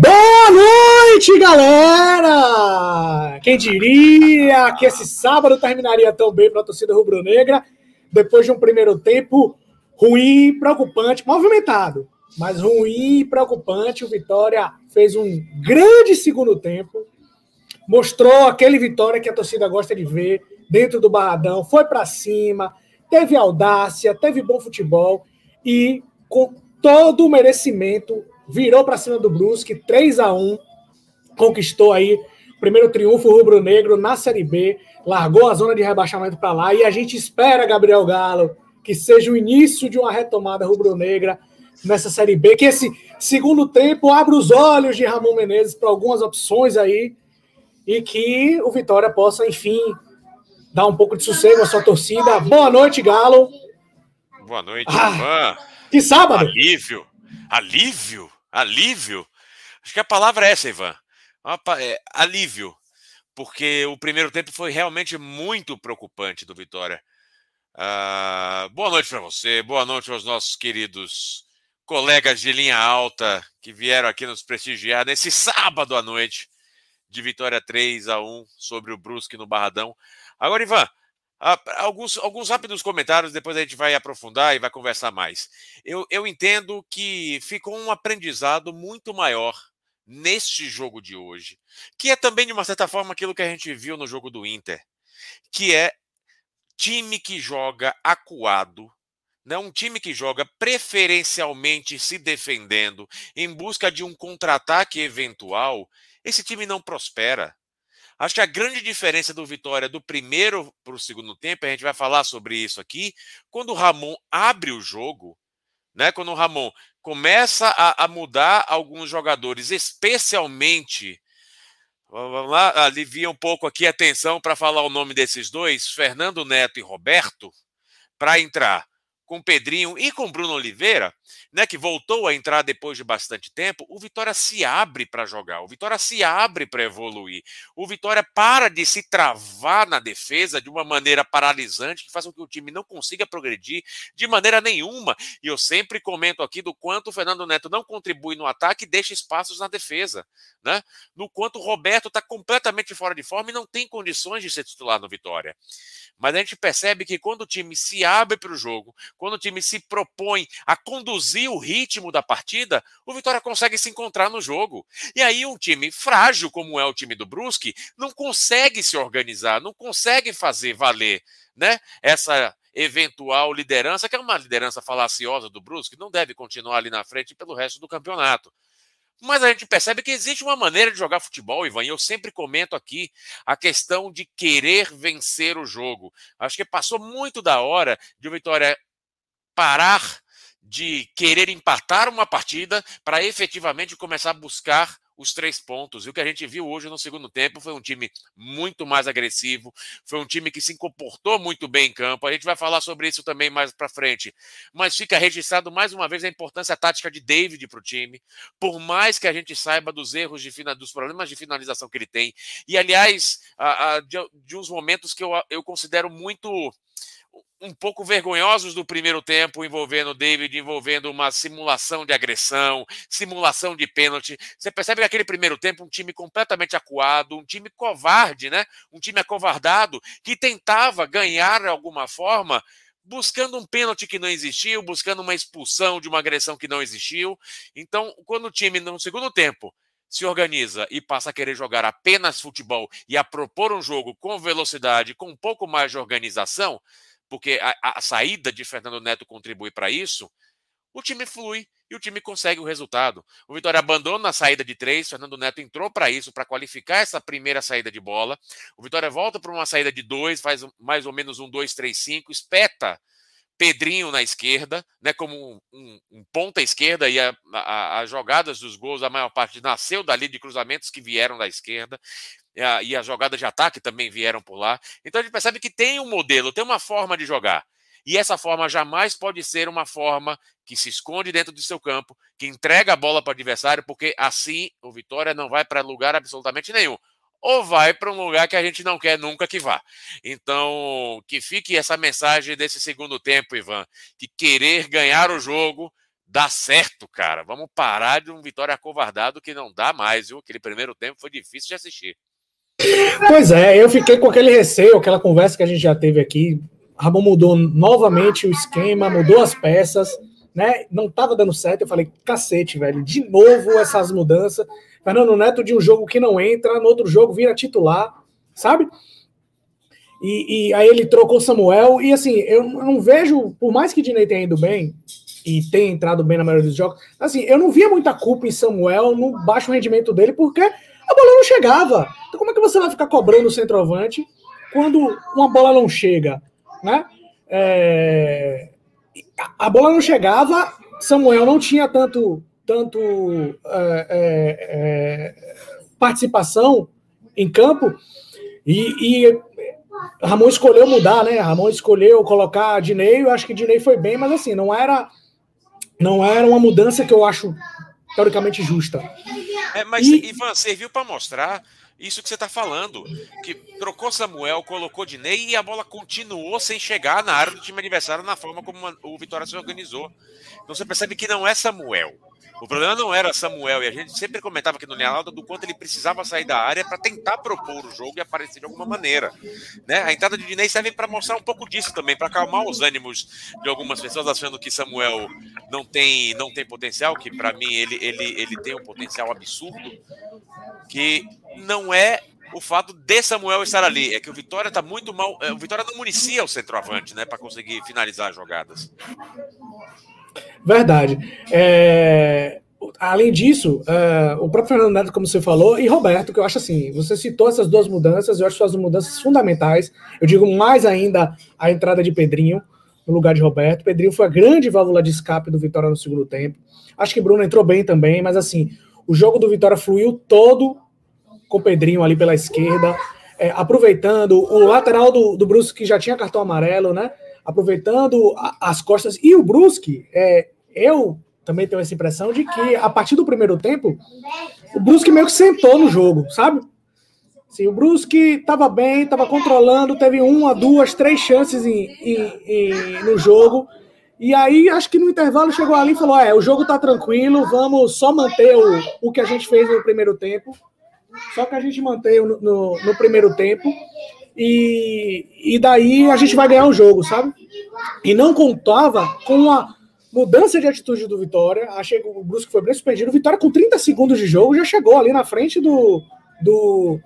Boa noite, galera! Quem diria que esse sábado terminaria tão bem para a torcida rubro-negra depois de um primeiro tempo ruim, preocupante, movimentado, mas ruim e preocupante. O Vitória fez um grande segundo tempo, mostrou aquele Vitória que a torcida gosta de ver dentro do Barradão, foi para cima, teve audácia, teve bom futebol e com todo o merecimento virou para cima do Brusque, 3 a 1 conquistou aí o primeiro triunfo rubro-negro na Série B, largou a zona de rebaixamento para lá e a gente espera, Gabriel Galo, que seja o início de uma retomada rubro-negra nessa Série B, que esse segundo tempo abra os olhos de Ramon Menezes para algumas opções aí e que o Vitória possa, enfim, dar um pouco de sossego à sua torcida. Boa noite, Galo. Boa noite, ah, Ivan. Que sábado. Alívio. Alívio. Alívio. Acho que a palavra é essa, Ivan. É, alívio. Porque o primeiro tempo foi realmente muito preocupante do Vitória. Uh, boa noite para você, boa noite aos nossos queridos colegas de linha alta que vieram aqui nos prestigiar nesse sábado à noite de vitória 3 a 1 sobre o Brusque no Barradão. Agora, Ivan, alguns, alguns rápidos comentários, depois a gente vai aprofundar e vai conversar mais. Eu, eu entendo que ficou um aprendizado muito maior neste jogo de hoje, que é também, de uma certa forma, aquilo que a gente viu no jogo do Inter, que é time que joga acuado, né? um time que joga preferencialmente se defendendo em busca de um contra-ataque eventual, esse time não prospera. Acho que a grande diferença do Vitória do primeiro para o segundo tempo, a gente vai falar sobre isso aqui, quando o Ramon abre o jogo, né? quando o Ramon começa a, a mudar alguns jogadores, especialmente Vamos lá, alivia um pouco aqui a tensão para falar o nome desses dois, Fernando Neto e Roberto, para entrar com Pedrinho e com Bruno Oliveira, né, que voltou a entrar depois de bastante tempo, o Vitória se abre para jogar, o Vitória se abre para evoluir. O Vitória para de se travar na defesa de uma maneira paralisante que faz com que o time não consiga progredir de maneira nenhuma. E eu sempre comento aqui do quanto o Fernando Neto não contribui no ataque e deixa espaços na defesa, né? No quanto o Roberto está completamente fora de forma e não tem condições de ser titular no Vitória. Mas a gente percebe que quando o time se abre para o jogo, quando o time se propõe a conduzir o ritmo da partida, o Vitória consegue se encontrar no jogo. E aí um time frágil, como é o time do Brusque, não consegue se organizar, não consegue fazer valer né, essa eventual liderança, que é uma liderança falaciosa do Brusque, não deve continuar ali na frente pelo resto do campeonato. Mas a gente percebe que existe uma maneira de jogar futebol, Ivan, e eu sempre comento aqui a questão de querer vencer o jogo. Acho que passou muito da hora de o Vitória parar de querer empatar uma partida para efetivamente começar a buscar os três pontos. E o que a gente viu hoje no segundo tempo foi um time muito mais agressivo, foi um time que se comportou muito bem em campo. A gente vai falar sobre isso também mais para frente. Mas fica registrado mais uma vez a importância tática de David para o time, por mais que a gente saiba dos erros de dos problemas de finalização que ele tem. E aliás, a, a, de, de uns momentos que eu, eu considero muito um pouco vergonhosos do primeiro tempo, envolvendo o David, envolvendo uma simulação de agressão, simulação de pênalti. Você percebe que aquele primeiro tempo, um time completamente acuado, um time covarde, né? Um time acovardado, que tentava ganhar de alguma forma, buscando um pênalti que não existiu, buscando uma expulsão de uma agressão que não existiu. Então, quando o time, no segundo tempo, se organiza e passa a querer jogar apenas futebol e a propor um jogo com velocidade, com um pouco mais de organização, porque a, a saída de Fernando Neto contribui para isso, o time flui e o time consegue o resultado. O Vitória abandona a saída de três, Fernando Neto entrou para isso, para qualificar essa primeira saída de bola. O Vitória volta para uma saída de dois, faz mais ou menos um 2-3-5, espeta Pedrinho na esquerda, né, como um, um, ponta esquerda, e as jogadas dos gols, a maior parte nasceu dali de cruzamentos que vieram da esquerda e as jogadas de ataque também vieram por lá. Então a gente percebe que tem um modelo, tem uma forma de jogar. E essa forma jamais pode ser uma forma que se esconde dentro do seu campo, que entrega a bola para o adversário, porque assim o Vitória não vai para lugar absolutamente nenhum. Ou vai para um lugar que a gente não quer nunca que vá. Então, que fique essa mensagem desse segundo tempo, Ivan, que querer ganhar o jogo dá certo, cara. Vamos parar de um Vitória acovardado que não dá mais, viu? Aquele primeiro tempo foi difícil de assistir. Pois é, eu fiquei com aquele receio, aquela conversa que a gente já teve aqui. Ramon mudou novamente o esquema, mudou as peças, né? Não estava dando certo. Eu falei, cacete, velho, de novo essas mudanças. Fernando Neto de um jogo que não entra, no outro jogo vira titular, sabe? E, e aí ele trocou Samuel, e assim, eu não vejo, por mais que Dinei tenha ido bem, e tenha entrado bem na maioria dos jogos, assim, eu não via muita culpa em Samuel no baixo rendimento dele, porque a bola não chegava. Então como é que você vai ficar cobrando o centroavante quando uma bola não chega, né? É... A bola não chegava, Samuel não tinha tanto, tanto é, é, é participação em campo, e, e Ramon escolheu mudar, né? Ramon escolheu colocar Dinei, eu acho que Dinei foi bem, mas assim, não era não era uma mudança que eu acho teoricamente justa. É, mas e... Ivan, serviu para mostrar isso que você está falando, que trocou Samuel, colocou Dinei e a bola continuou sem chegar na área do time adversário na forma como o Vitória se organizou. Então você percebe que não é Samuel. O problema não era Samuel, e a gente sempre comentava aqui no Lauda do quanto ele precisava sair da área para tentar propor o jogo e aparecer de alguma maneira. Né? A entrada de Dinei serve para mostrar um pouco disso também, para acalmar os ânimos de algumas pessoas achando que Samuel não tem, não tem potencial, que para mim ele, ele, ele tem um potencial absurdo, que não é o fato de Samuel estar ali. É que o Vitória está muito mal. É, o Vitória não municia o centroavante, né? Para conseguir finalizar as jogadas. Verdade. É, além disso, é, o próprio Fernando Neto, como você falou, e Roberto, que eu acho assim, você citou essas duas mudanças, eu acho suas mudanças fundamentais. Eu digo mais ainda a entrada de Pedrinho no lugar de Roberto. Pedrinho foi a grande válvula de escape do Vitória no segundo tempo. Acho que Bruno entrou bem também, mas assim, o jogo do Vitória fluiu todo com Pedrinho ali pela esquerda, é, aproveitando o lateral do, do Brusque que já tinha cartão amarelo, né? Aproveitando as costas. E o Brusque, é, eu também tenho essa impressão de que a partir do primeiro tempo, o Brusque meio que sentou no jogo, sabe? Sim, o Brusque estava bem, estava controlando, teve uma, duas, três chances em, em, em, no jogo. E aí, acho que no intervalo chegou ali e falou: é, o jogo tá tranquilo, vamos só manter o, o que a gente fez no primeiro tempo. Só que a gente mantém no, no, no primeiro tempo e, e daí a gente vai ganhar o jogo, sabe? E não contava com a mudança de atitude do Vitória. Achei que o Brusque foi bem suspendido. O Vitória, com 30 segundos de jogo, já chegou ali na frente do, do,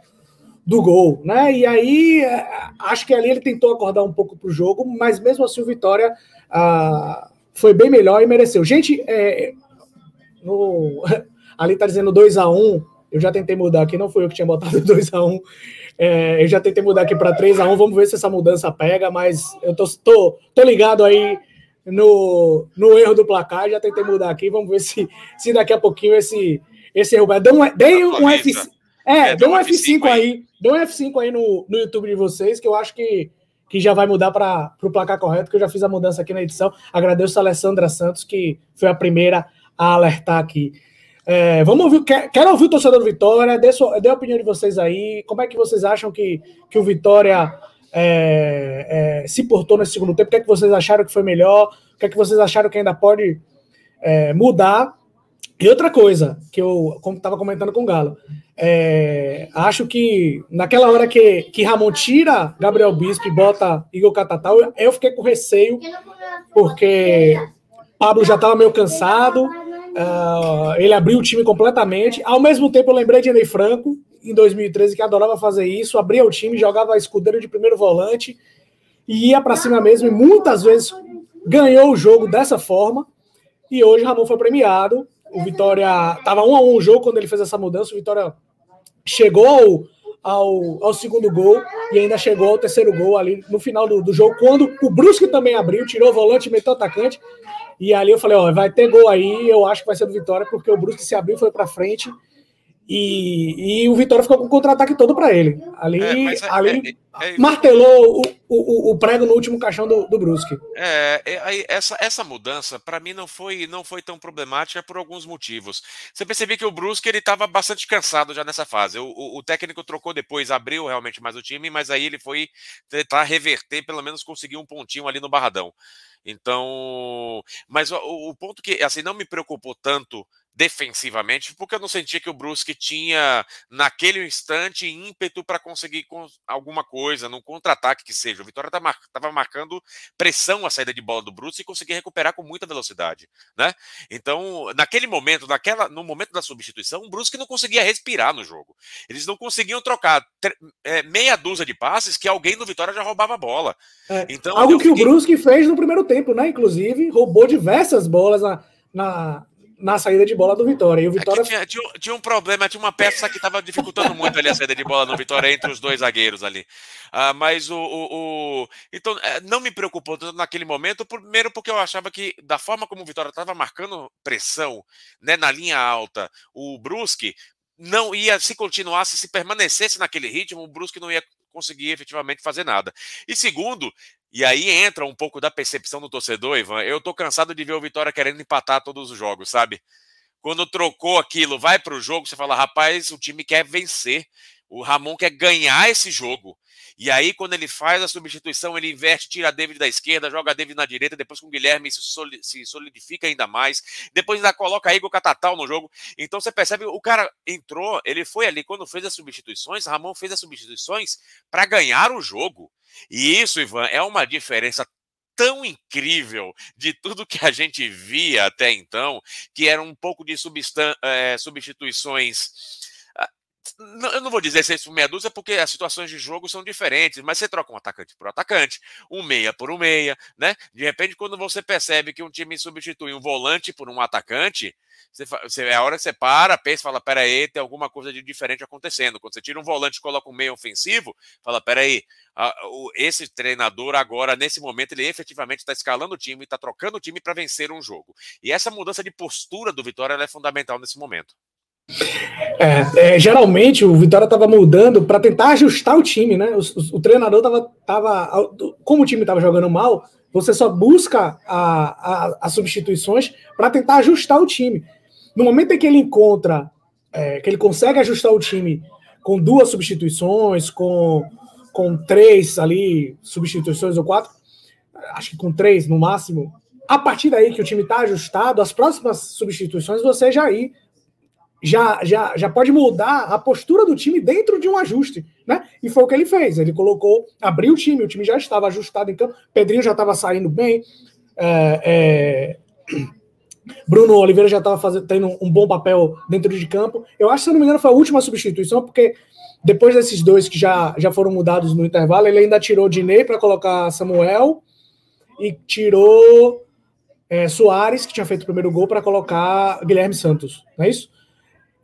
do gol, né? E aí, é, acho que ali ele tentou acordar um pouco para o jogo, mas mesmo assim o Vitória ah, foi bem melhor e mereceu. Gente, é, no, ali tá dizendo 2 a 1 um, eu já tentei mudar aqui, não foi eu que tinha botado 2 a 1 um, é, eu já tentei mudar aqui para 3 a 1 vamos ver se essa mudança pega, mas eu tô, tô, tô ligado aí no, no erro do placar, já tentei mudar aqui, vamos ver se, se daqui a pouquinho esse, esse erro. Dê um, dê um F, é, é, dê um F5 aí, aí dê um F5 aí no, no YouTube de vocês, que eu acho que, que já vai mudar para o placar correto, que eu já fiz a mudança aqui na edição. Agradeço a Alessandra Santos, que foi a primeira a alertar aqui. É, vamos ouvir, quer, quero ouvir o torcedor do Vitória, dê, sua, dê a opinião de vocês aí. Como é que vocês acham que, que o Vitória é, é, se portou nesse segundo tempo? O que é que vocês acharam que foi melhor? O que é que vocês acharam que ainda pode é, mudar? E outra coisa, que eu estava comentando com o Galo, é, acho que naquela hora que, que Ramon tira Gabriel Bispo e bota Igor Catatal, eu fiquei com receio, porque Pablo já estava meio cansado, Uh, ele abriu o time completamente. Ao mesmo tempo, eu lembrei de Ney Franco, em 2013, que adorava fazer isso, abria o time, jogava escudeiro de primeiro volante e ia para cima mesmo, e muitas vezes ganhou o jogo dessa forma. E hoje Ramon foi premiado. O Vitória estava um a um o jogo quando ele fez essa mudança. O Vitória chegou ao, ao, segundo gol e ainda chegou ao terceiro gol ali no final do, do jogo, quando o Brusque também abriu, tirou o volante, meteu o atacante. E ali eu falei, ó, vai ter gol aí, eu acho que vai ser do Vitória, porque o Brusque se abriu, foi para frente. E, e o Vitória ficou com o contra-ataque todo para ele. Ali, é, é, ali é, é, martelou o, o, o, prego no último caixão do, do Brusque. É, é essa, essa mudança, para mim, não foi, não foi tão problemática por alguns motivos. Você percebeu que o Brusque estava bastante cansado já nessa fase. O, o, o, técnico trocou depois, abriu realmente mais o time, mas aí ele foi tentar reverter, pelo menos conseguir um pontinho ali no Barradão. Então, mas o, o, ponto que assim não me preocupou tanto defensivamente, porque eu não sentia que o Brusque tinha, naquele instante, ímpeto para conseguir alguma coisa, num contra-ataque que seja. O Vitória estava mar marcando pressão a saída de bola do Brusque e conseguia recuperar com muita velocidade. Né? Então, naquele momento, naquela, no momento da substituição, o Brusque não conseguia respirar no jogo. Eles não conseguiam trocar é, meia dúzia de passes que alguém no Vitória já roubava a bola. É, então, algo que fiquei... o Brusque fez no primeiro tempo, né? Inclusive, roubou diversas bolas na, na na saída de bola do Vitória. E o Vitória... Tinha, tinha, tinha, um problema, tinha uma peça que estava dificultando muito ali a saída de bola no Vitória entre os dois zagueiros ali. Ah, mas o, o, o, Então, é, não me preocupou tanto naquele momento, primeiro porque eu achava que, da forma como o Vitória estava marcando pressão né, na linha alta, o Brusque não ia, se continuasse, se permanecesse naquele ritmo, o Brusque não ia conseguir efetivamente fazer nada. E segundo, e aí entra um pouco da percepção do torcedor, Ivan. Eu tô cansado de ver o Vitória querendo empatar todos os jogos, sabe? Quando trocou aquilo, vai para o jogo, você fala, rapaz, o time quer vencer. O Ramon quer ganhar esse jogo. E aí, quando ele faz a substituição, ele inverte, tira a David da esquerda, joga a David na direita, depois com o Guilherme se solidifica ainda mais. Depois ainda coloca Igor Catatal no jogo. Então você percebe, o cara entrou, ele foi ali, quando fez as substituições, Ramon fez as substituições para ganhar o jogo. E isso, Ivan, é uma diferença tão incrível de tudo que a gente via até então, que era um pouco de é, substituições eu não vou dizer seis por meia dúzia, porque as situações de jogo são diferentes, mas você troca um atacante por atacante, um meia por um meia, né? De repente, quando você percebe que um time substitui um volante por um atacante, você, é a hora que você para, pensa, fala, peraí, tem alguma coisa de diferente acontecendo. Quando você tira um volante e coloca um meia ofensivo, fala, peraí, a, o, esse treinador agora, nesse momento, ele efetivamente está escalando o time, está trocando o time para vencer um jogo. E essa mudança de postura do Vitória é fundamental nesse momento. É, é, geralmente o Vitória estava mudando para tentar ajustar o time, né? O, o, o treinador estava, tava, como o time estava jogando mal, você só busca a, a, as substituições para tentar ajustar o time. No momento em que ele encontra, é, que ele consegue ajustar o time com duas substituições, com, com três ali substituições ou quatro, acho que com três no máximo. A partir daí que o time está ajustado, as próximas substituições você já ir já, já, já pode mudar a postura do time dentro de um ajuste, né? E foi o que ele fez. Ele colocou, abriu o time, o time já estava ajustado em campo, Pedrinho já estava saindo bem, é, é, Bruno Oliveira já estava tendo um bom papel dentro de campo. Eu acho, se não me engano, foi a última substituição, porque depois desses dois que já, já foram mudados no intervalo, ele ainda tirou Dinei para colocar Samuel e tirou é, Soares, que tinha feito o primeiro gol, para colocar Guilherme Santos, não é isso?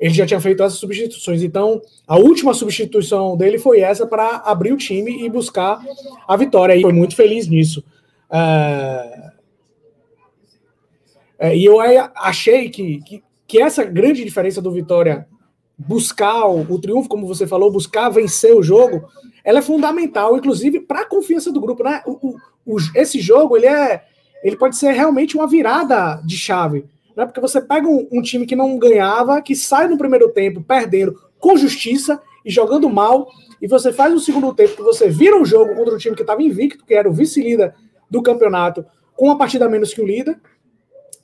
Ele já tinha feito essas substituições. Então, a última substituição dele foi essa para abrir o time e buscar a vitória. E foi muito feliz nisso. É... É, e eu achei que, que, que, essa grande diferença do Vitória buscar o, o, triunfo, como você falou, buscar vencer o jogo, ela é fundamental, inclusive para a confiança do grupo. Né? O, o, esse jogo ele é, ele pode ser realmente uma virada de chave né? Porque você pega um, um, time que não ganhava, que sai no primeiro tempo perdendo com justiça e jogando mal, e você faz um segundo tempo que você vira um jogo contra um time que estava invicto, que era o vice-líder do campeonato, com uma partida menos que o líder.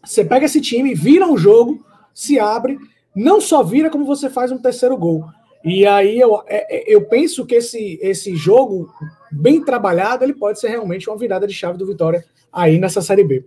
Você pega esse time, vira um jogo, se abre, não só vira, como você faz um terceiro gol. E aí eu, é, é, eu penso que esse, esse jogo, bem trabalhado, ele pode ser realmente uma virada de chave do Vitória aí nessa Série B.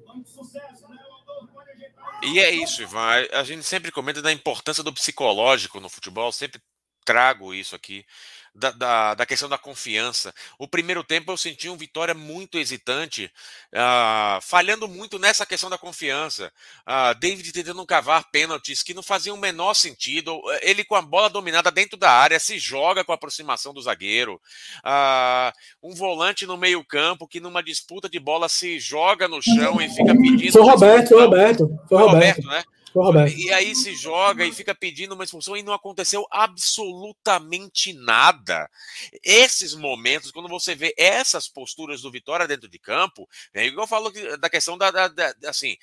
E é isso, Ivan. A gente sempre comenta da importância do psicológico no futebol, sempre trago isso aqui da, da, da, questão da confiança. O primeiro tempo eu senti um Vitória muito hesitante, uh, falhando muito nessa questão da confiança. Uh, David tentando cavar pênaltis que não faziam o menor sentido. Ele com a bola dominada dentro da área se joga com a aproximação do zagueiro. Uh, um volante no meio-campo que numa disputa de bola se joga no chão e fica pedindo. Foi Roberto, foi Roberto. Foi Roberto, Roberto né? E aí se joga e fica pedindo uma expulsão e não aconteceu absolutamente nada. Esses momentos, quando você vê essas posturas do Vitória dentro de campo, é igual eu falo da questão da, da, da assim,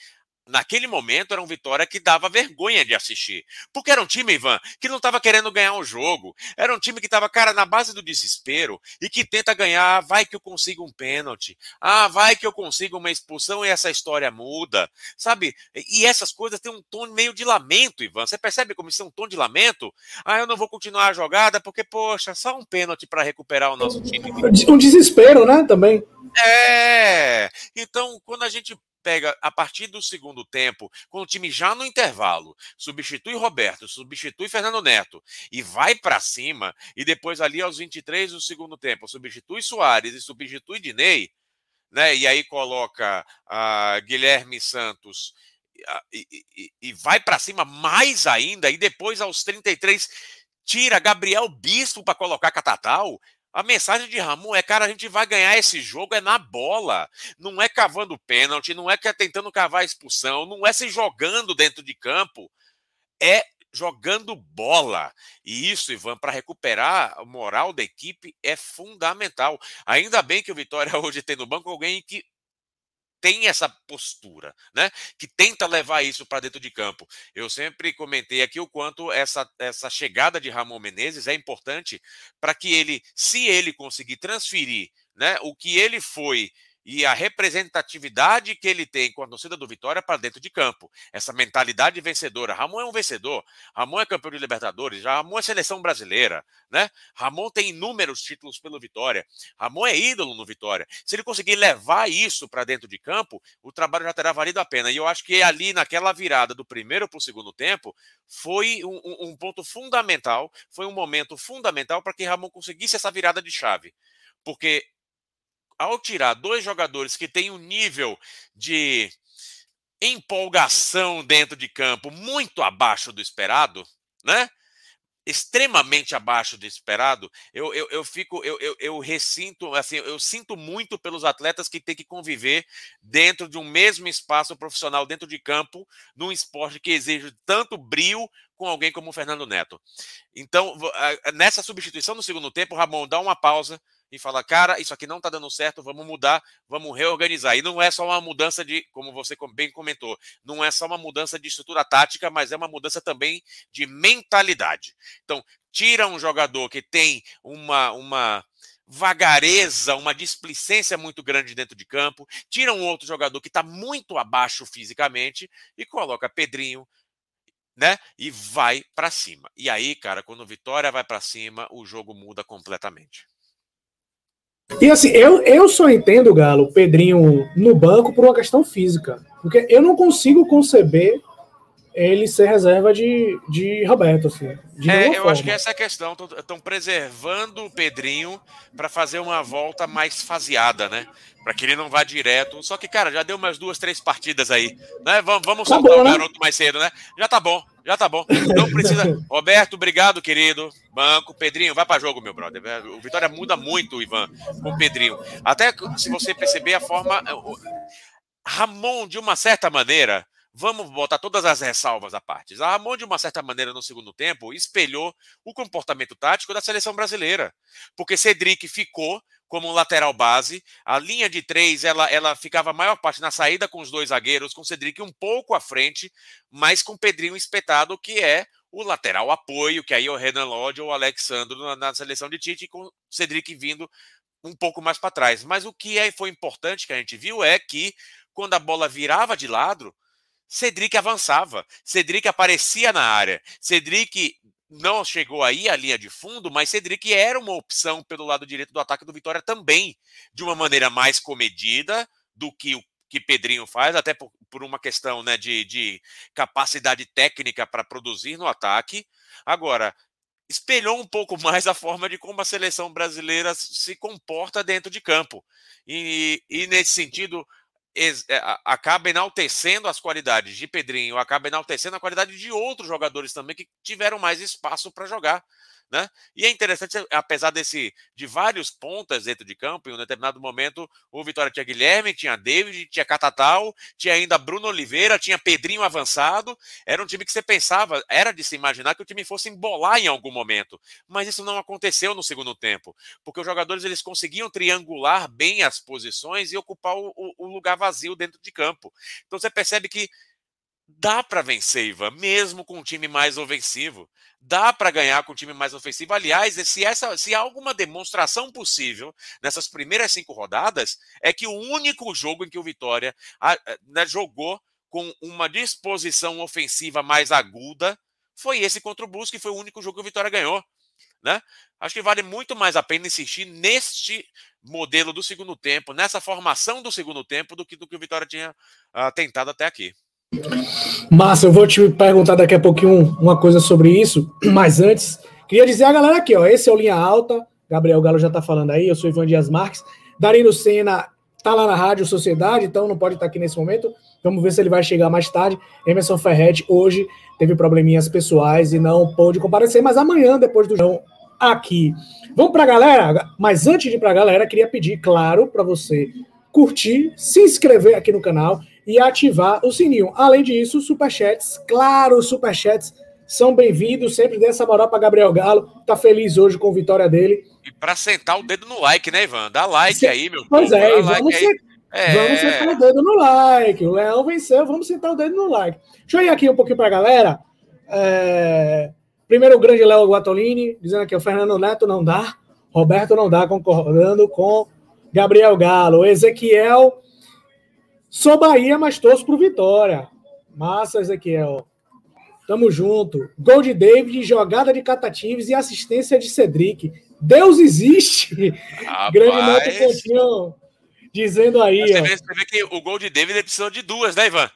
naquele momento era um Vitória que dava vergonha de assistir. Porque era um time, Ivan, que não estava querendo ganhar o um jogo. Era um time que estava, cara, na base do desespero e que tenta ganhar, vai que eu consigo um pênalti. Ah, vai que eu consigo uma expulsão e essa história muda. Sabe? E essas coisas têm um tom meio de lamento, Ivan. Você percebe como isso é um tom de lamento? Ah, eu não vou continuar a jogada porque, poxa, só um pênalti para recuperar o nosso time. Um desespero, né, também. É. Então, quando a gente pega a partir do segundo tempo, com o time já no intervalo, substitui Roberto, substitui Fernando Neto e vai para cima, e depois ali aos 23 do segundo tempo, substitui Soares e substitui Dinei, né? E aí coloca uh, Guilherme Santos e, e, e vai para cima mais ainda, e depois aos 33 tira Gabriel Bispo para colocar Catatal, a mensagem de Ramon é, cara, a gente vai ganhar esse jogo é na bola. Não é cavando pênalti, não é é tentando cavar expulsão, não é se jogando dentro de campo. É jogando bola. E isso, Ivan, para recuperar a moral da equipe é fundamental. Ainda bem que o Vitória hoje tem no banco alguém que tem essa postura, né? Que tenta levar isso para dentro de campo. Eu sempre comentei aqui o quanto essa, essa chegada de Ramon Menezes é importante para que ele, se ele conseguir transferir, né, o que ele foi e a representatividade que ele tem com a torcida do Vitória para dentro de campo. Essa mentalidade vencedora. Ramon é um vencedor. Ramon é campeão de Libertadores. Ramon é seleção brasileira, né? Ramon tem inúmeros títulos pelo Vitória. Ramon é ídolo no Vitória. Se ele conseguir levar isso para dentro de campo, o trabalho já terá valido a pena. E eu acho que ali naquela virada do primeiro para o segundo tempo foi um, um ponto fundamental, foi um momento fundamental para que Ramon conseguisse essa virada de chave. Porque ao tirar dois jogadores que têm um nível de empolgação dentro de campo muito abaixo do esperado, né? extremamente abaixo do esperado, eu, eu, eu fico, eu, eu, eu assim, eu sinto muito pelos atletas que têm que conviver dentro de um mesmo espaço profissional, dentro de campo, num esporte que exige tanto brio com alguém como o Fernando Neto. Então, nessa substituição no segundo tempo, Ramon dá uma pausa, e fala, cara, isso aqui não está dando certo, vamos mudar, vamos reorganizar. E não é só uma mudança de, como você bem comentou, não é só uma mudança de estrutura tática, mas é uma mudança também de mentalidade. Então, tira um jogador que tem uma, uma vagareza, uma displicência muito grande dentro de campo, tira um outro jogador que está muito abaixo fisicamente e coloca Pedrinho, né? E vai para cima. E aí, cara, quando Vitória vai para cima, o jogo muda completamente. E assim, eu, eu só entendo, Galo, o Pedrinho no banco por uma questão física. Porque eu não consigo conceber ele ser reserva de, de Roberto. Assim, de é, eu forma. acho que essa é a questão. Estão preservando o Pedrinho para fazer uma volta mais faseada, né? Para que ele não vá direto. Só que, cara, já deu umas duas, três partidas aí. Né? Vamos, vamos tá soltar bom, o né? garoto né? mais cedo, né? Já tá bom, já tá bom. Não precisa. Roberto, obrigado, querido. Banco. Pedrinho, vai para jogo, meu brother. O Vitória muda muito, Ivan, com o Pedrinho. Até se você perceber a forma. Ramon, de uma certa maneira Vamos botar todas as ressalvas à parte. A Ramon, de uma certa maneira, no segundo tempo, espelhou o comportamento tático da seleção brasileira. Porque Cedric ficou como um lateral base, a linha de três ela, ela ficava a maior parte na saída com os dois zagueiros, com Cedric um pouco à frente, mas com Pedrinho espetado, que é o lateral apoio, que aí é o Renan Lodge ou o Alexandro na, na seleção de Tite, com Cedric vindo um pouco mais para trás. Mas o que é, foi importante que a gente viu é que quando a bola virava de lado, Cedric avançava, Cedric aparecia na área, Cedric não chegou aí à linha de fundo, mas Cedric era uma opção pelo lado direito do ataque do Vitória também, de uma maneira mais comedida do que o que Pedrinho faz, até por, por uma questão né, de, de capacidade técnica para produzir no ataque. Agora, espelhou um pouco mais a forma de como a seleção brasileira se comporta dentro de campo. E, e nesse sentido, acaba enaltecendo as qualidades de Pedrinho, acaba enaltecendo a qualidade de outros jogadores também que tiveram mais espaço para jogar. Né? E é interessante, apesar desse de vários pontas dentro de campo, em um determinado momento o Vitória tinha Guilherme, tinha David, tinha Catatal, tinha ainda Bruno Oliveira, tinha Pedrinho avançado. Era um time que você pensava, era de se imaginar que o time fosse embolar em algum momento, mas isso não aconteceu no segundo tempo, porque os jogadores eles conseguiam triangular bem as posições e ocupar o, o lugar vazio dentro de campo. Então você percebe que Dá para vencer, Ivan, mesmo com um time mais ofensivo. Dá para ganhar com um time mais ofensivo. Aliás, se, essa, se há alguma demonstração possível nessas primeiras cinco rodadas, é que o único jogo em que o Vitória a, a, né, jogou com uma disposição ofensiva mais aguda foi esse contra o Brusque, que foi o único jogo que o Vitória ganhou. Né? Acho que vale muito mais a pena insistir neste modelo do segundo tempo, nessa formação do segundo tempo, do que do que o Vitória tinha uh, tentado até aqui. Massa, eu vou te perguntar daqui a pouquinho uma coisa sobre isso, mas antes, queria dizer a galera aqui, ó, esse é o Linha Alta, Gabriel Galo já tá falando aí, eu sou Ivan Dias Marques, Darino Senna tá lá na Rádio Sociedade, então não pode estar aqui nesse momento, vamos ver se ele vai chegar mais tarde, Emerson Ferretti hoje teve probleminhas pessoais e não pôde comparecer, mas amanhã, depois do jogo, aqui. Vamos para a galera, mas antes de ir para a galera, queria pedir, claro, para você curtir, se inscrever aqui no canal e ativar o sininho. Além disso, superchats, claro, superchats são bem-vindos. Sempre dê essa moral para Gabriel Galo. Tá feliz hoje com a vitória dele. E para sentar o dedo no like, né, Ivan? Dá like aí, meu Pois povo, é, vamos, like é... vamos sentar o dedo no like. O Leão venceu, vamos sentar o dedo no like. Deixa eu ir aqui um pouquinho para a galera. É... Primeiro, o grande Léo Guatolini, dizendo aqui: o Fernando Neto não dá, Roberto não dá, concordando com Gabriel Galo. Ezequiel Sou Bahia, mas torço pro Vitória. Massa, Ezequiel. Tamo junto. Gol de David, jogada de Catatives e assistência de Cedric. Deus existe! Rapaz. Grande Neto Coutinho dizendo aí. Você vê, você vê, que o gol de David precisou de duas, né, Ivan?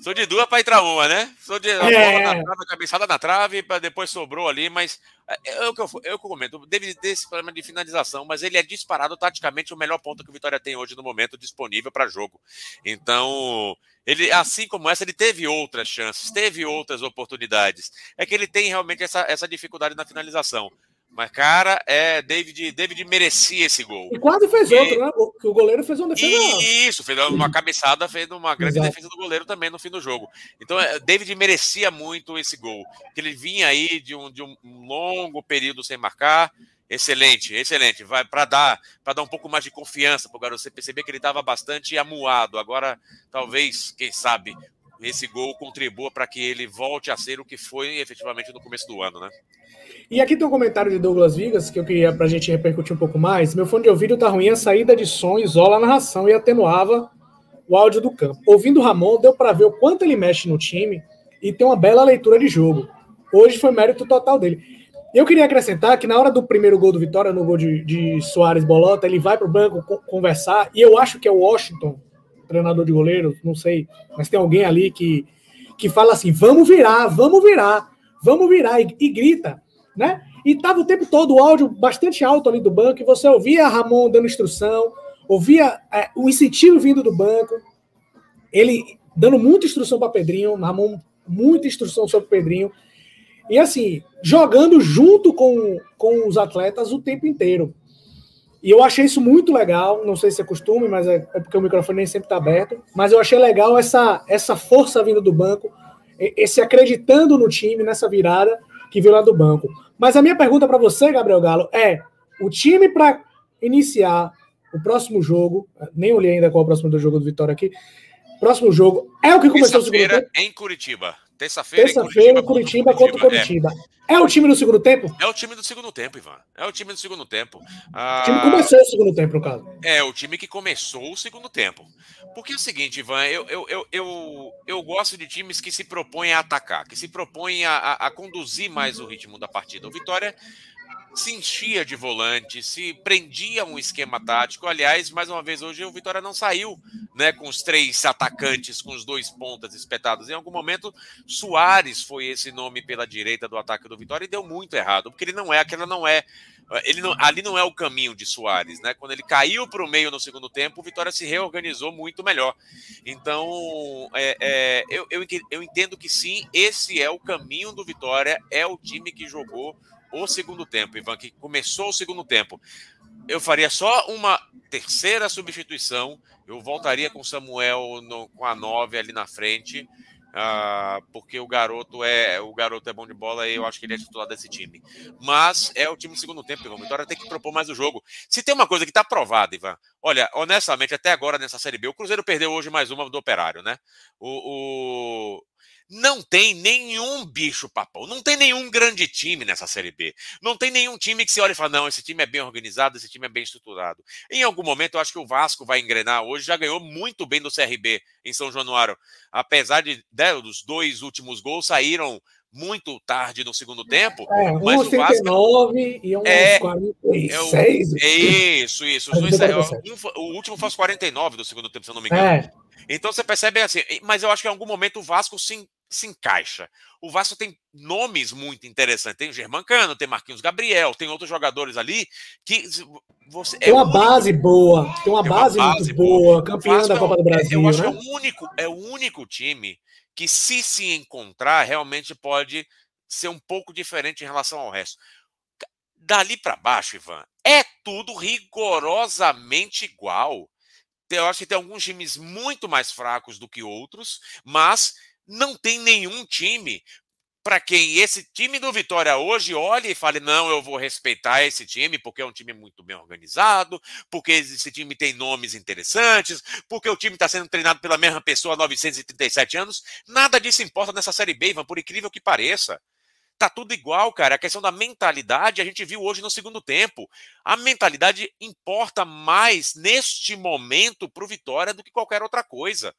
Sou de duas para entrar uma, né? Sou de é. bola na trave, cabeçada na trave, para depois sobrou ali, mas é, é, é o que eu, é eu comento. O David tem esse problema de finalização, mas ele é disparado taticamente o melhor ponto que o Vitória tem hoje no momento disponível para jogo. Então, ele, assim como essa, ele teve outras chances, teve outras oportunidades. É que ele tem realmente essa, essa dificuldade na finalização. Mas, cara, é, David, David merecia esse gol. E quase fez e... outro, né? Que o goleiro fez uma defesa. Isso, fez uma cabeçada, fez uma grande Exato. defesa do goleiro também no fim do jogo. Então, é, David merecia muito esse gol. Que ele vinha aí de um, de um longo período sem marcar. Excelente, excelente. Vai para dar, para dar um pouco mais de confiança para o garoto. Você perceber que ele estava bastante amuado. Agora, talvez, quem sabe, esse gol contribua para que ele volte a ser o que foi efetivamente no começo do ano, né? E aqui tem um comentário de Douglas Vigas que eu queria para a gente repercutir um pouco mais. Meu fone de ouvido tá ruim, a saída de som isola a narração e atenuava o áudio do campo. Ouvindo o Ramon, deu para ver o quanto ele mexe no time e tem uma bela leitura de jogo. Hoje foi mérito total dele. Eu queria acrescentar que na hora do primeiro gol do Vitória, no gol de, de Soares Bolota, ele vai para o banco conversar, e eu acho que é o Washington, treinador de goleiro, não sei, mas tem alguém ali que, que fala assim: vamos virar, vamos virar, vamos virar, e, e grita né? E tava o tempo todo o áudio bastante alto ali do banco, e você ouvia Ramon dando instrução, ouvia é, o incentivo vindo do banco, ele dando muita instrução para Pedrinho, Ramon muita instrução sobre Pedrinho, e assim, jogando junto com, com os atletas o tempo inteiro. E eu achei isso muito legal, não sei se é costume, mas é, é porque o microfone nem sempre está aberto, mas eu achei legal essa, essa força vindo do banco, esse acreditando no time nessa virada, que veio lá do banco. Mas a minha pergunta para você, Gabriel Galo, é: o time para iniciar o próximo jogo, nem olhei ainda qual é o próximo jogo do Vitória aqui. Próximo jogo é o que começou o segundo tempo? em Curitiba. Terça-feira Terça em Curitiba, Curitiba contra o Curitiba. É. é. o time do segundo tempo? É o time do segundo tempo, Ivan. É o time do segundo tempo. Ah, o time começou o segundo tempo, no caso. É, o time que começou o segundo tempo. Porque é o seguinte, Ivan, eu, eu, eu, eu, eu gosto de times que se propõem a atacar, que se propõem a, a, a conduzir mais o ritmo da partida. O Vitória se enchia de volante, se prendia um esquema tático. Aliás, mais uma vez, hoje o Vitória não saiu né, com os três atacantes, com os dois pontas espetados. Em algum momento, Soares foi esse nome pela direita do ataque do Vitória e deu muito errado, porque ele não é, aquela não é. Ele não, ali não é o caminho de Soares, né? Quando ele caiu para o meio no segundo tempo, o Vitória se reorganizou muito melhor. Então, é, é, eu, eu entendo que sim, esse é o caminho do Vitória, é o time que jogou o segundo tempo, Ivan, que começou o segundo tempo. Eu faria só uma terceira substituição. Eu voltaria com Samuel no, com a 9 ali na frente. Uh, porque o garoto é o garoto é bom de bola e eu acho que ele é titular desse time. Mas é o time do segundo tempo, Ivan. Vitória tem que propor mais o jogo. Se tem uma coisa que está provada, Ivan, olha, honestamente, até agora nessa Série B, o Cruzeiro perdeu hoje mais uma do Operário, né? O, o não tem nenhum bicho papão, não tem nenhum grande time nessa Série B. Não tem nenhum time que se olha e fala, não, esse time é bem organizado, esse time é bem estruturado. Em algum momento, eu acho que o Vasco vai engrenar hoje, já ganhou muito bem do CRB em São Januário. Apesar de, né, dos dois últimos gols saíram muito tarde no segundo tempo. É, um mas 89 e um é, 46. É, isso, isso. Dois, é, um, o último aos 49 do segundo tempo, se eu não me engano. É. Então você percebe assim, mas eu acho que em algum momento o Vasco se, se encaixa. O Vasco tem nomes muito interessantes. Tem o Germancano, tem Marquinhos Gabriel, tem outros jogadores ali que você. Tem é uma único, base boa, tem uma, tem base, uma base, muito boa, campeão da Copa do Brasil. Eu acho né? que é o único, é o único time que, se se encontrar, realmente pode ser um pouco diferente em relação ao resto. Dali para baixo, Ivan, é tudo rigorosamente igual. Eu acho que tem alguns times muito mais fracos do que outros, mas não tem nenhum time para quem esse time do Vitória hoje olhe e fale: não, eu vou respeitar esse time, porque é um time muito bem organizado, porque esse time tem nomes interessantes, porque o time está sendo treinado pela mesma pessoa há 937 anos. Nada disso importa nessa Série B, Ivan, por incrível que pareça. Tá tudo igual, cara. A questão da mentalidade a gente viu hoje no segundo tempo. A mentalidade importa mais neste momento para o Vitória do que qualquer outra coisa.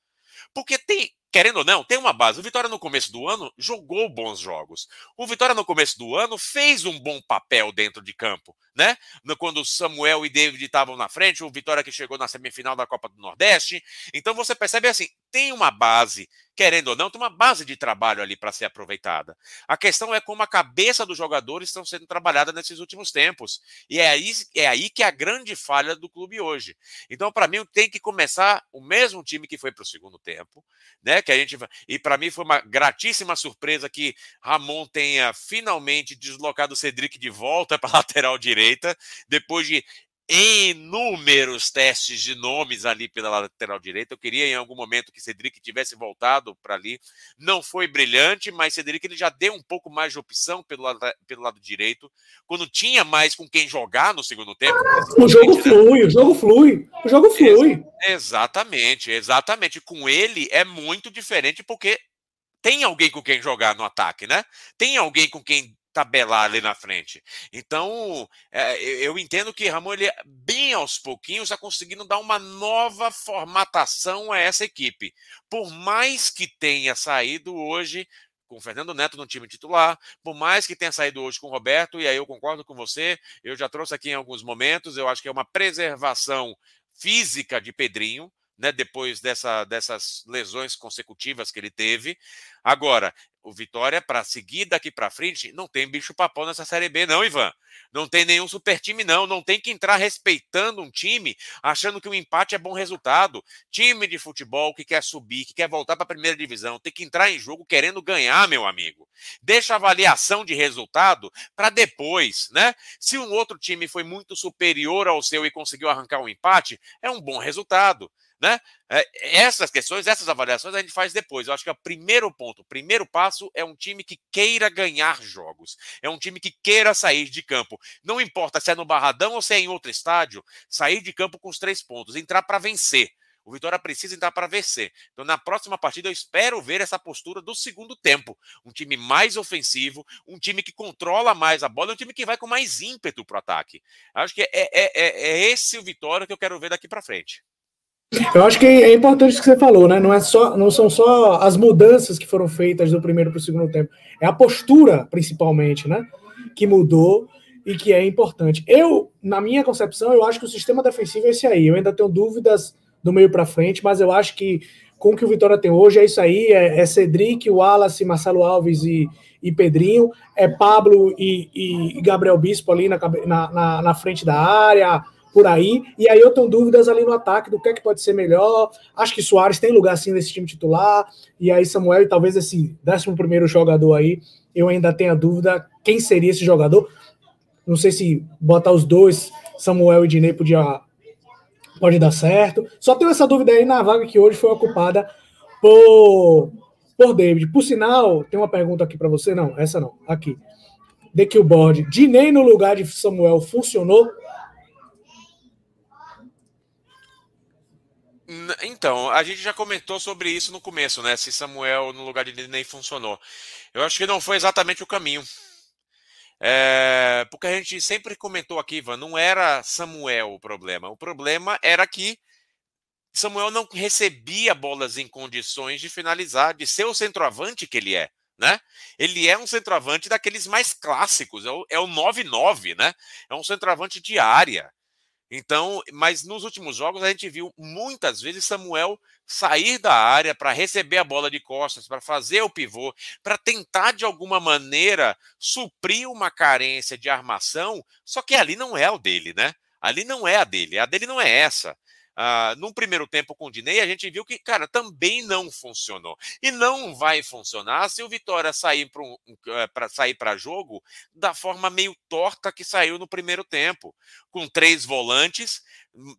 Porque tem, querendo ou não, tem uma base. O Vitória no começo do ano jogou bons jogos. O Vitória no começo do ano fez um bom papel dentro de campo, né? Quando Samuel e David estavam na frente, o Vitória que chegou na semifinal da Copa do Nordeste. Então você percebe assim, tem uma base querendo ou não, tem uma base de trabalho ali para ser aproveitada. A questão é como a cabeça dos jogadores estão sendo trabalhada nesses últimos tempos. E é aí, é aí que é a grande falha do clube hoje. Então, para mim, tem que começar o mesmo time que foi para o segundo tempo, né? Que a gente e para mim foi uma gratíssima surpresa que Ramon tenha finalmente deslocado o Cedric de volta para lateral direita depois de inúmeros testes de nomes ali pela lateral direita. Eu queria em algum momento que Cedric tivesse voltado para ali. Não foi brilhante, mas Cedric ele já deu um pouco mais de opção pelo lado, pelo lado direito. Quando tinha mais com quem jogar no segundo tempo. O jogo flui, o jogo flui. O jogo flui. Ex exatamente, exatamente. Com ele é muito diferente porque tem alguém com quem jogar no ataque, né? Tem alguém com quem tabelar ali na frente. Então, é, eu entendo que Ramon, ele, bem aos pouquinhos, está conseguindo dar uma nova formatação a essa equipe. Por mais que tenha saído hoje com o Fernando Neto no time titular, por mais que tenha saído hoje com o Roberto, e aí eu concordo com você, eu já trouxe aqui em alguns momentos, eu acho que é uma preservação física de Pedrinho, né, depois dessa, dessas lesões consecutivas que ele teve. Agora, o Vitória, para seguir daqui para frente, não tem bicho-papão nessa Série B, não, Ivan. Não tem nenhum super time, não. Não tem que entrar respeitando um time, achando que o empate é bom resultado. Time de futebol que quer subir, que quer voltar para a primeira divisão, tem que entrar em jogo querendo ganhar, meu amigo. Deixa a avaliação de resultado para depois, né? Se um outro time foi muito superior ao seu e conseguiu arrancar um empate, é um bom resultado. Né? É, essas questões, essas avaliações a gente faz depois. Eu acho que é o primeiro ponto, o primeiro passo é um time que queira ganhar jogos, é um time que queira sair de campo. Não importa se é no Barradão ou se é em outro estádio, sair de campo com os três pontos, entrar para vencer. O Vitória precisa entrar para vencer. Então, na próxima partida, eu espero ver essa postura do segundo tempo. Um time mais ofensivo, um time que controla mais a bola, um time que vai com mais ímpeto para o ataque. Acho que é, é, é, é esse o Vitória que eu quero ver daqui para frente. Eu acho que é importante o que você falou, né? Não, é só, não são só as mudanças que foram feitas do primeiro para o segundo tempo, é a postura, principalmente, né? Que mudou e que é importante. Eu, na minha concepção, eu acho que o sistema defensivo é esse aí. Eu ainda tenho dúvidas do meio para frente, mas eu acho que com o que o Vitória tem hoje é isso aí: é, é Cedric, Wallace, Marcelo Alves e, e Pedrinho, é Pablo e, e Gabriel Bispo ali na, na, na frente da área por aí. E aí eu tenho dúvidas ali no ataque do que é que pode ser melhor. Acho que Soares tem lugar sim nesse time titular. E aí Samuel, talvez esse décimo primeiro jogador aí, eu ainda tenha dúvida quem seria esse jogador. Não sei se botar os dois, Samuel e Dinei, podia, pode dar certo. Só tenho essa dúvida aí na vaga que hoje foi ocupada por, por David. Por sinal, tem uma pergunta aqui para você. Não, essa não. Aqui. The Killboard. Dinei no lugar de Samuel funcionou? Então, a gente já comentou sobre isso no começo, né? Se Samuel no lugar de Dinei funcionou. Eu acho que não foi exatamente o caminho. É, porque a gente sempre comentou aqui, Ivan, não era Samuel o problema. O problema era que Samuel não recebia bolas em condições de finalizar, de ser o centroavante que ele é. Né? Ele é um centroavante daqueles mais clássicos, é o, é o 9-9, né? É um centroavante de área. Então, mas nos últimos jogos a gente viu muitas vezes Samuel sair da área para receber a bola de costas, para fazer o pivô, para tentar de alguma maneira suprir uma carência de armação, só que ali não é o dele, né? Ali não é a dele, a dele não é essa. Uh, num primeiro tempo com o Dinei, a gente viu que, cara, também não funcionou. E não vai funcionar se o Vitória sair para um, uh, sair jogo da forma meio torta que saiu no primeiro tempo, com três volantes,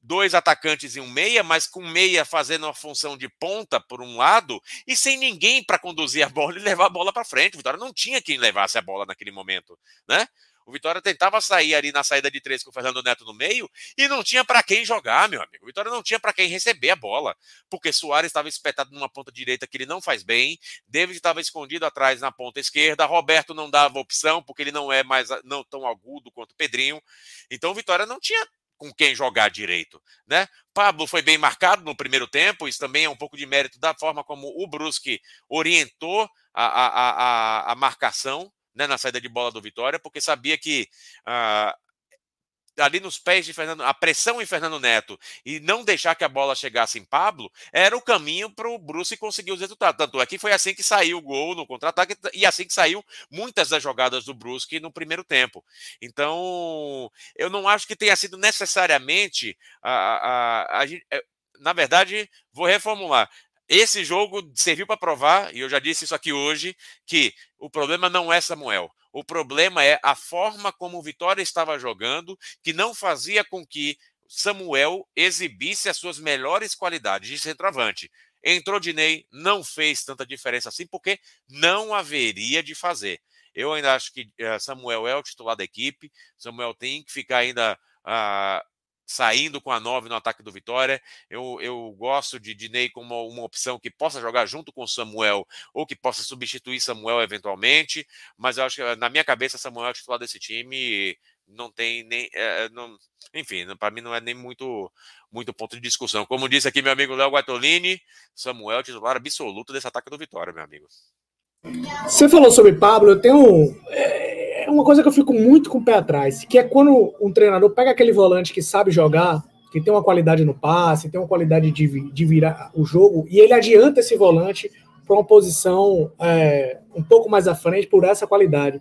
dois atacantes e um meia, mas com meia fazendo a função de ponta por um lado e sem ninguém para conduzir a bola e levar a bola para frente. O Vitória não tinha quem levasse a bola naquele momento, né? O Vitória tentava sair ali na saída de três com o Fernando Neto no meio e não tinha para quem jogar, meu amigo. O Vitória não tinha para quem receber a bola, porque Soares estava espetado numa ponta direita que ele não faz bem, David estava escondido atrás na ponta esquerda, Roberto não dava opção porque ele não é mais não tão agudo quanto o Pedrinho. Então o Vitória não tinha com quem jogar direito, né? Pablo foi bem marcado no primeiro tempo, isso também é um pouco de mérito da forma como o Brusque orientou a, a, a, a marcação né, na saída de bola do Vitória, porque sabia que ah, ali nos pés de Fernando, a pressão em Fernando Neto e não deixar que a bola chegasse em Pablo era o caminho para o Bruce conseguir os resultados. Tanto é que foi assim que saiu o gol no contra-ataque e assim que saiu muitas das jogadas do Brusque no primeiro tempo. Então, eu não acho que tenha sido necessariamente a, a, a, a eh, na verdade, vou reformular. Esse jogo serviu para provar, e eu já disse isso aqui hoje, que o problema não é Samuel. O problema é a forma como o Vitória estava jogando, que não fazia com que Samuel exibisse as suas melhores qualidades de centroavante. Entrou Dinei, não fez tanta diferença assim, porque não haveria de fazer. Eu ainda acho que eh, Samuel é o titular da equipe, Samuel tem que ficar ainda uh, saindo com a 9 no ataque do Vitória. Eu, eu gosto de Dinei como uma opção que possa jogar junto com Samuel ou que possa substituir Samuel eventualmente, mas eu acho que na minha cabeça Samuel é o titular desse time não tem nem é, não, enfim, para mim não é nem muito muito ponto de discussão. Como disse aqui meu amigo Léo Guatolini, Samuel é titular absoluto desse ataque do Vitória, meu amigo. Você falou sobre Pablo, eu tenho é é uma coisa que eu fico muito com o pé atrás, que é quando um treinador pega aquele volante que sabe jogar, que tem uma qualidade no passe, tem uma qualidade de, de virar o jogo, e ele adianta esse volante para uma posição é, um pouco mais à frente por essa qualidade.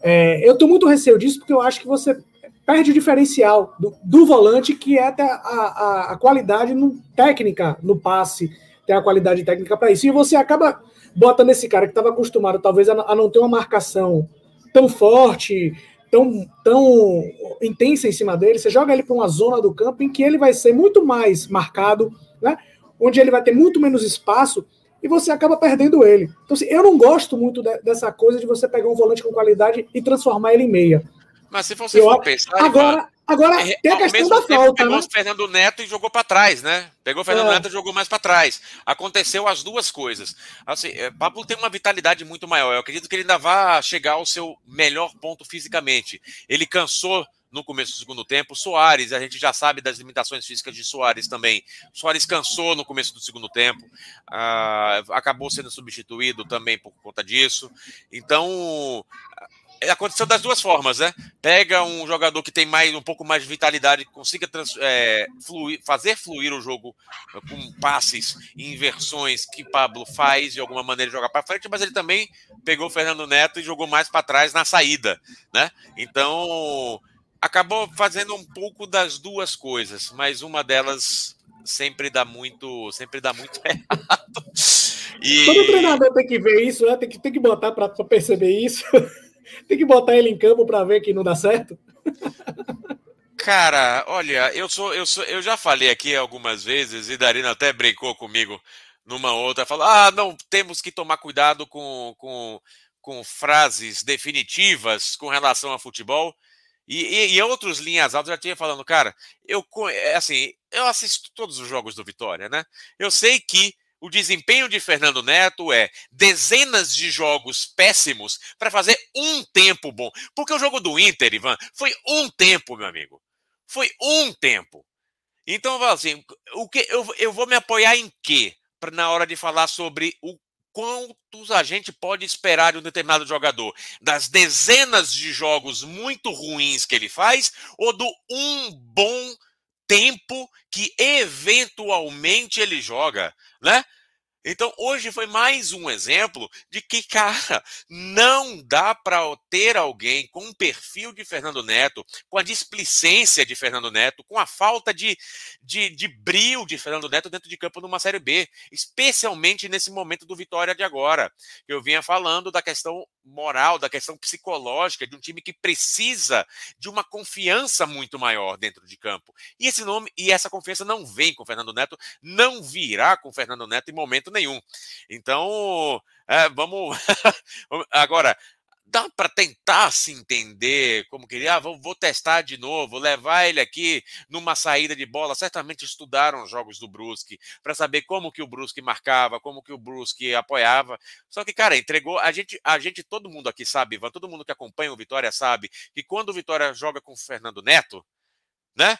É, eu estou muito receio disso porque eu acho que você perde o diferencial do, do volante, que é a, a, a qualidade no, técnica no passe, tem a qualidade técnica para isso. E você acaba botando esse cara que estava acostumado, talvez, a, a não ter uma marcação tão forte, tão, tão intensa em cima dele, você joga ele para uma zona do campo em que ele vai ser muito mais marcado, né? onde ele vai ter muito menos espaço e você acaba perdendo ele. Então, assim, eu não gosto muito de, dessa coisa de você pegar um volante com qualidade e transformar ele em meia. Mas se você eu, for pensar. Agora, Agora, é, tem a questão da falta. Pegou né? o Fernando Neto e jogou para trás, né? Pegou o Fernando é. Neto e jogou mais para trás. Aconteceu as duas coisas. Assim, é, Pablo tem uma vitalidade muito maior. Eu acredito que ele ainda vai chegar ao seu melhor ponto fisicamente. Ele cansou no começo do segundo tempo. Soares, a gente já sabe das limitações físicas de Soares também. Soares cansou no começo do segundo tempo, uh, acabou sendo substituído também por conta disso. Então, aconteceu das duas formas, né? Pega um jogador que tem mais um pouco mais de vitalidade, que consiga é, fluir, fazer fluir o jogo com passes e inversões que Pablo faz de alguma maneira jogar para frente, mas ele também pegou o Fernando Neto e jogou mais para trás na saída, né? Então acabou fazendo um pouco das duas coisas, mas uma delas sempre dá muito, sempre dá muito errado. E... Todo treinador tem que ver isso, né? tem, que, tem que botar para perceber isso. Tem que botar ele em campo para ver que não dá certo. Cara, olha, eu sou, eu sou, eu já falei aqui algumas vezes e Darina até brincou comigo numa outra, falou: "Ah, não, temos que tomar cuidado com, com, com frases definitivas com relação a futebol". E, e, e outros linhas altas já tinha falando, cara, eu é, assim, eu assisto todos os jogos do Vitória, né? Eu sei que o desempenho de Fernando Neto é dezenas de jogos péssimos para fazer um tempo bom. Porque o jogo do Inter, Ivan, foi um tempo, meu amigo. Foi um tempo. Então, assim, o que eu, eu vou me apoiar em quê? Pra, na hora de falar sobre o quantos a gente pode esperar de um determinado jogador? Das dezenas de jogos muito ruins que ele faz ou do um bom tempo que eventualmente ele joga, né? Então, hoje foi mais um exemplo de que, cara, não dá para ter alguém com um perfil de Fernando Neto, com a displicência de Fernando Neto, com a falta de, de, de brilho de Fernando Neto dentro de campo numa Série B, especialmente nesse momento do Vitória de agora. Eu vinha falando da questão moral, da questão psicológica de um time que precisa de uma confiança muito maior dentro de campo. E esse nome e essa confiança não vem com Fernando Neto, não virá com Fernando Neto em momento nenhum. Então, é, vamos. Agora, dá para tentar se entender como queria, ah, vou, vou, testar de novo, levar ele aqui numa saída de bola. Certamente estudaram os jogos do Brusque para saber como que o Brusque marcava, como que o Brusque apoiava. Só que, cara, entregou. A gente, a gente, todo mundo aqui sabe, todo mundo que acompanha o Vitória sabe que quando o Vitória joga com o Fernando Neto, né?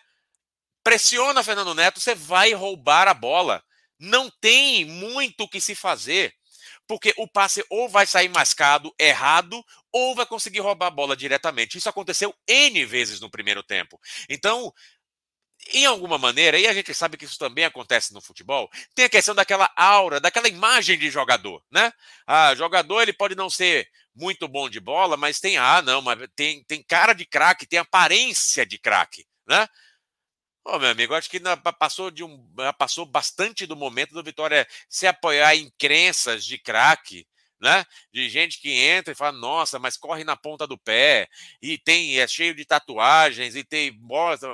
Pressiona Fernando Neto, você vai roubar a bola não tem muito o que se fazer, porque o passe ou vai sair mascado, errado, ou vai conseguir roubar a bola diretamente. Isso aconteceu N vezes no primeiro tempo. Então, em alguma maneira, e a gente sabe que isso também acontece no futebol, tem a questão daquela aura, daquela imagem de jogador, né? Ah, jogador ele pode não ser muito bom de bola, mas tem ah, não, mas tem, tem cara de craque, tem aparência de craque, né? Ô, meu amigo, acho que passou de um passou bastante do momento do Vitória se apoiar em crenças de craque, né? De gente que entra e fala, nossa, mas corre na ponta do pé e tem é cheio de tatuagens e tem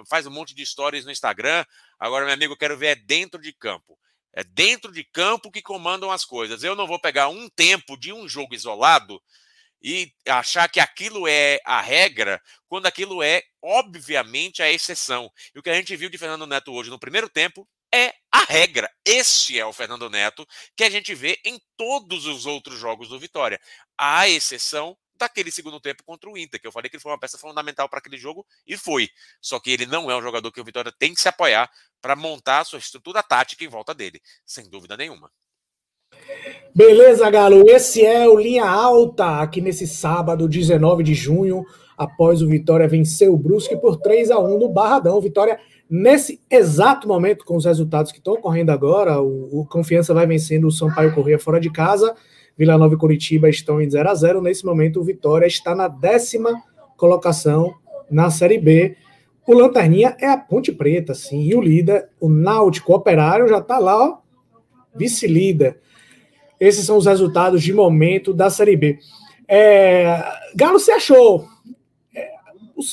faz um monte de histórias no Instagram. Agora, meu amigo, eu quero ver é dentro de campo. É dentro de campo que comandam as coisas. Eu não vou pegar um tempo de um jogo isolado e achar que aquilo é a regra, quando aquilo é, obviamente, a exceção. E o que a gente viu de Fernando Neto hoje no primeiro tempo é a regra. Este é o Fernando Neto que a gente vê em todos os outros jogos do Vitória. A exceção daquele segundo tempo contra o Inter, que eu falei que ele foi uma peça fundamental para aquele jogo e foi. Só que ele não é um jogador que o Vitória tem que se apoiar para montar a sua estrutura tática em volta dele, sem dúvida nenhuma. Beleza, Galo? Esse é o Linha Alta aqui nesse sábado, 19 de junho, após o Vitória vencer o Brusque por 3 a 1 no Barradão. Vitória nesse exato momento, com os resultados que estão ocorrendo agora, o, o Confiança vai vencendo o Sampaio Corrêa fora de casa, Vila Nova e Curitiba estão em 0 a 0 Nesse momento, o Vitória está na décima colocação na Série B. O Lanterninha é a Ponte Preta, sim, e o líder, o Náutico Operário, já está lá, vice-líder. Esses são os resultados de momento da Série B. É, Galo, você achou? É,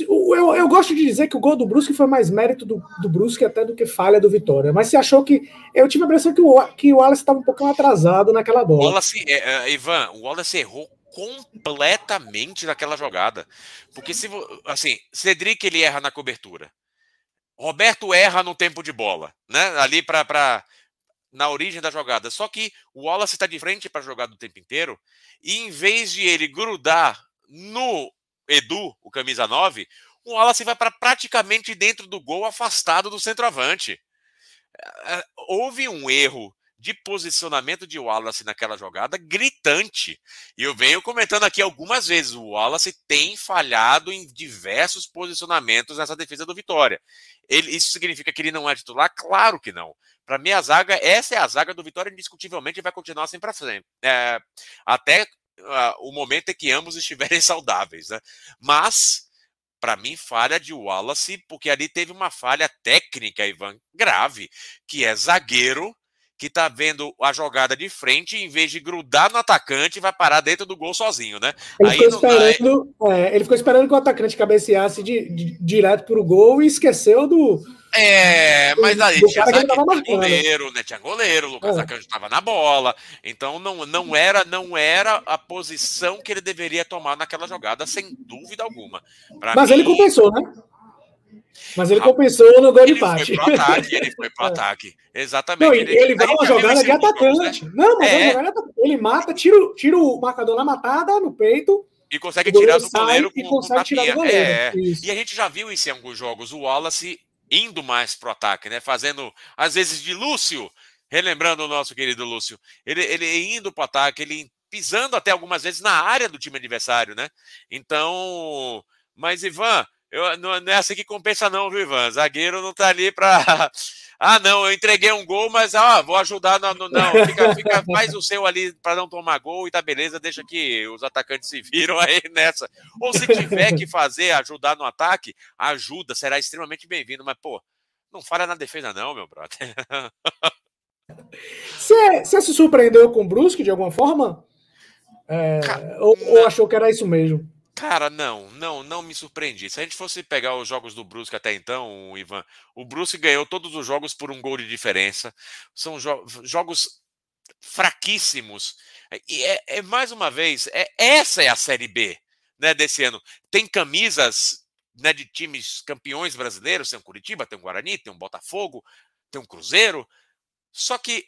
eu, eu, gosto de dizer que o gol do Brusque foi mais mérito do, do Brusque até do que falha do Vitória. Mas você achou que. Eu tive a impressão que o, que o Wallace estava um pouquinho atrasado naquela bola. Wallace, é, é, Ivan, o Wallace errou completamente naquela jogada. Porque se assim, Cedric ele erra na cobertura. Roberto erra no tempo de bola, né? Ali para na origem da jogada. Só que o Wallace está de frente para jogar o tempo inteiro e em vez de ele grudar no Edu, o camisa 9, o Wallace vai para praticamente dentro do gol, afastado do centroavante. É, é, houve um erro de posicionamento de Wallace naquela jogada gritante. E eu venho comentando aqui algumas vezes: o Wallace tem falhado em diversos posicionamentos nessa defesa do Vitória. Ele, isso significa que ele não é titular? Claro que não. Para mim, a zaga, essa é a zaga do Vitória, indiscutivelmente vai continuar assim para frente. É, até uh, o momento em que ambos estiverem saudáveis. Né? Mas, para mim, falha de Wallace, porque ali teve uma falha técnica, Ivan, grave, que é zagueiro que está vendo a jogada de frente, em vez de grudar no atacante, vai parar dentro do gol sozinho, né? Ele, Aí ficou, esperando, é, ele ficou esperando que o atacante cabeceasse de, de, direto para o gol e esqueceu do. É, mas aí tinha, goleiro, né? Tinha goleiro, o Lucas é. Estava na bola. Então não, não, era, não era a posição que ele deveria tomar naquela jogada, sem dúvida alguma. Pra mas mim, ele compensou, né? Mas ele compensou no gol de empate. Ele foi pro ataque, ele foi pro é. ataque. Exatamente. Não, ele, ele dá uma jogada de atacante. Né? Não, mas é. jogada, ele mata, tira, tira o marcador na matada, no peito. E consegue tirar do goleiro com, consegue tirar do goleiro. É. E a gente já viu isso em alguns jogos. O Wallace indo mais pro ataque, né? Fazendo, às vezes, de Lúcio, relembrando o nosso querido Lúcio. Ele, ele indo pro ataque, ele pisando até algumas vezes na área do time adversário, né? Então, mas Ivan, eu, não, não, é assim que compensa, não, viu, Ivan? Zagueiro não tá ali para. Ah, não, eu entreguei um gol, mas ah, vou ajudar. No, no, não, fica, fica, faz o seu ali para não tomar gol e tá beleza, deixa que os atacantes se viram aí nessa. Ou se tiver que fazer, ajudar no ataque, ajuda, será extremamente bem-vindo. Mas, pô, não falha na defesa, não, meu brother. Você, você se surpreendeu com o Brusque de alguma forma? É, ou, ou achou que era isso mesmo? Cara, não, não, não me surpreendi. Se a gente fosse pegar os jogos do Brusque até então, Ivan, o Brusque ganhou todos os jogos por um gol de diferença. São jo jogos fraquíssimos. E é, é, mais uma vez, é, essa é a Série B né, desse ano. Tem camisas né, de times campeões brasileiros, tem um Curitiba, tem um Guarani, tem um Botafogo, tem um Cruzeiro. Só que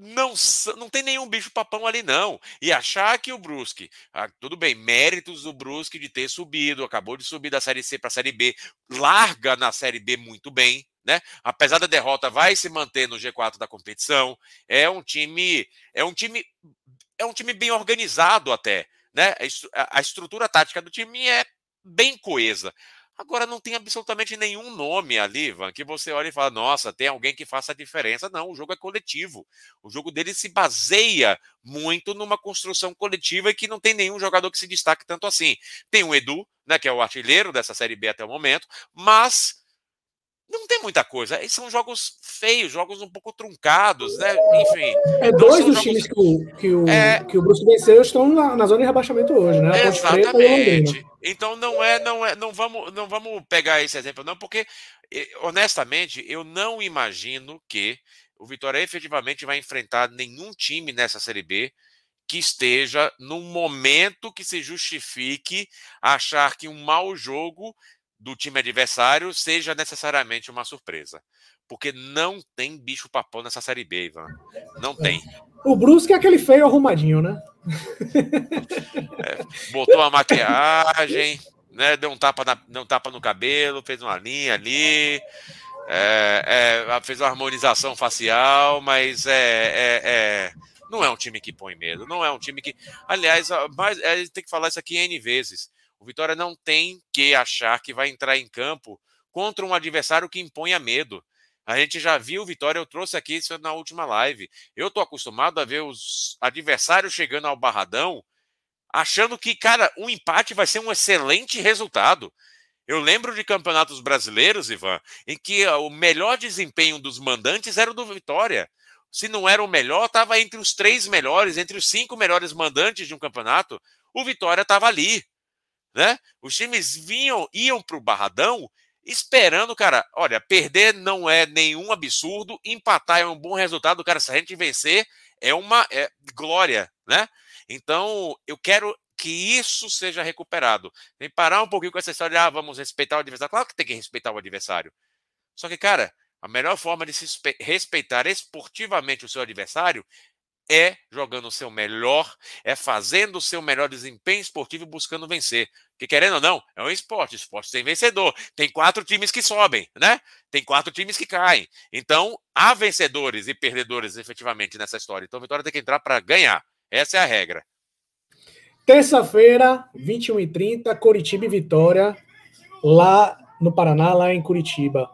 não, não tem nenhum bicho papão ali, não. E achar que o Brusque, ah, tudo bem, méritos do Brusque de ter subido, acabou de subir da Série C para a Série B, larga na Série B muito bem, né? Apesar da derrota, vai se manter no G4 da competição. É um time, é um time, é um time bem organizado até, né? A estrutura tática do time é bem coesa. Agora não tem absolutamente nenhum nome ali, Ivan, que você olha e fala, nossa, tem alguém que faça a diferença. Não, o jogo é coletivo. O jogo dele se baseia muito numa construção coletiva e que não tem nenhum jogador que se destaque tanto assim. Tem o Edu, né, que é o artilheiro dessa Série B até o momento, mas não tem muita coisa. São jogos feios, jogos um pouco truncados, né? Enfim. É dois dos jogos... times que o, que o, é... que o Brusque venceu estão na, na, zona de rebaixamento hoje, né? Exatamente. Então não é, não é, não vamos, não vamos pegar esse exemplo não, porque honestamente eu não imagino que o Vitória efetivamente vai enfrentar nenhum time nessa Série B que esteja num momento que se justifique achar que um mau jogo do time adversário seja necessariamente uma surpresa. Porque não tem bicho papão nessa Série B, Ivan. Não tem. O Brusque é aquele feio arrumadinho, né? É, botou a maquiagem, né? Deu um tapa, na, deu um tapa no cabelo, fez uma linha ali, é, é, fez uma harmonização facial, mas é, é, é, não é um time que põe medo, não é um time que. Aliás, mas, gente tem que falar isso aqui N vezes. O Vitória não tem que achar que vai entrar em campo contra um adversário que imponha medo. A gente já viu Vitória, eu trouxe aqui isso na última live. Eu estou acostumado a ver os adversários chegando ao Barradão achando que, cara, um empate vai ser um excelente resultado. Eu lembro de campeonatos brasileiros, Ivan, em que o melhor desempenho dos mandantes era o do Vitória. Se não era o melhor, estava entre os três melhores, entre os cinco melhores mandantes de um campeonato. O Vitória estava ali né? Os times vinham, iam para o Barradão esperando, cara, olha, perder não é nenhum absurdo, empatar é um bom resultado, cara, se a gente vencer é uma é, glória, né? Então, eu quero que isso seja recuperado. Tem que parar um pouquinho com essa história de, ah, vamos respeitar o adversário. Claro que tem que respeitar o adversário. Só que, cara, a melhor forma de se respeitar esportivamente o seu adversário é jogando o seu melhor, é fazendo o seu melhor desempenho esportivo buscando vencer. Que querendo ou não, é um esporte. Esporte tem vencedor. Tem quatro times que sobem, né? Tem quatro times que caem. Então, há vencedores e perdedores efetivamente nessa história. Então, a Vitória tem que entrar para ganhar. Essa é a regra. Terça-feira, 21h30, Curitiba e Vitória, lá no Paraná, lá em Curitiba.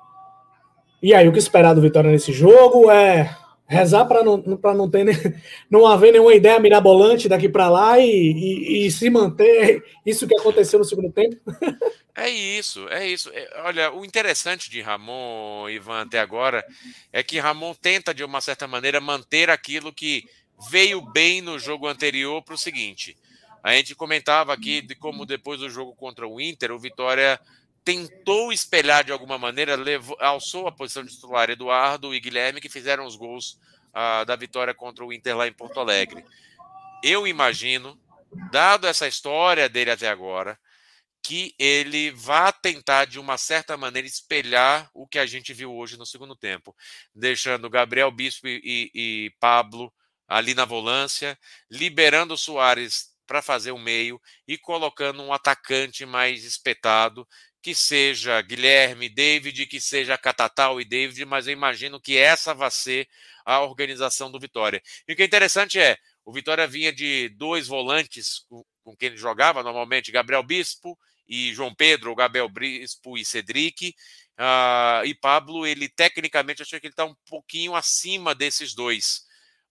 E aí, o que esperar do Vitória nesse jogo é rezar para não, não ter não haver nenhuma ideia mirabolante daqui para lá e, e, e, se manter isso que aconteceu no segundo tempo. É isso, é isso. É, olha, o interessante de Ramon, Ivan, até agora, é que Ramon tenta, de uma certa maneira, manter aquilo que veio bem no jogo anterior para o seguinte. A gente comentava aqui de como depois do jogo contra o Inter, o Vitória tentou espelhar de alguma maneira, levou, alçou a posição de titular Eduardo e Guilherme, que fizeram os gols uh, da vitória contra o Inter lá em Porto Alegre. Eu imagino, dado essa história dele até agora, que ele vá tentar, de uma certa maneira, espelhar o que a gente viu hoje no segundo tempo, deixando Gabriel Bispo e, e Pablo ali na volância, liberando o Soares para fazer o meio e colocando um atacante mais espetado, que seja Guilherme, David, que seja Catatal e David, mas eu imagino que essa vai ser a organização do Vitória. E o que é interessante é, o Vitória vinha de dois volantes com quem ele jogava, normalmente Gabriel Bispo e João Pedro, ou Gabriel Bispo e Cedric. Uh, e Pablo, ele tecnicamente, acho que ele está um pouquinho acima desses dois.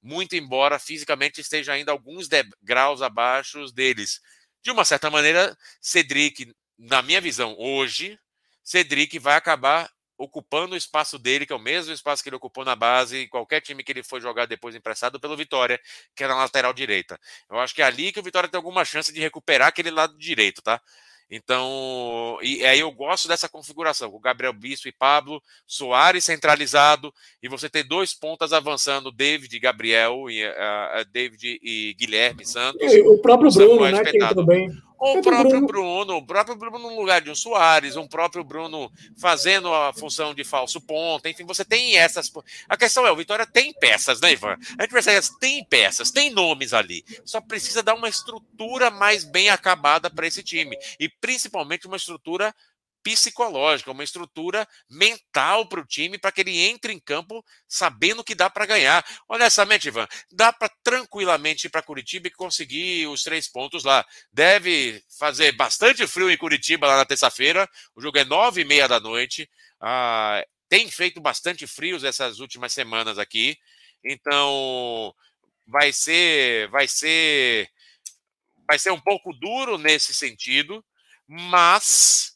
Muito embora fisicamente esteja ainda alguns degraus abaixo deles. De uma certa maneira, Cedric, na minha visão, hoje, Cedric vai acabar ocupando o espaço dele, que é o mesmo espaço que ele ocupou na base, em qualquer time que ele foi jogar depois emprestado pelo Vitória, que era na lateral direita. Eu acho que é ali que o Vitória tem alguma chance de recuperar aquele lado direito, tá? Então, e aí eu gosto dessa configuração, com Gabriel Bispo e Pablo, Soares centralizado, e você ter dois pontas avançando, David e Gabriel, e, uh, David e Guilherme Santos. E o próprio Bruno, né, que bem. O próprio Bruno. Bruno, o próprio Bruno no lugar de um Soares, um próprio Bruno fazendo a função de falso ponta, enfim, você tem essas. A questão é, o Vitória tem peças, né, Ivan? A gente percebe, tem peças, tem nomes ali. Só precisa dar uma estrutura mais bem acabada para esse time. E principalmente uma estrutura psicológica, uma estrutura mental para o time, para que ele entre em campo sabendo que dá para ganhar. Honestamente, Ivan, dá para tranquilamente ir para Curitiba e conseguir os três pontos lá. Deve fazer bastante frio em Curitiba lá na terça-feira. O jogo é nove e meia da noite. Ah, tem feito bastante frios essas últimas semanas aqui. Então, vai ser, vai ser, vai ser um pouco duro nesse sentido, mas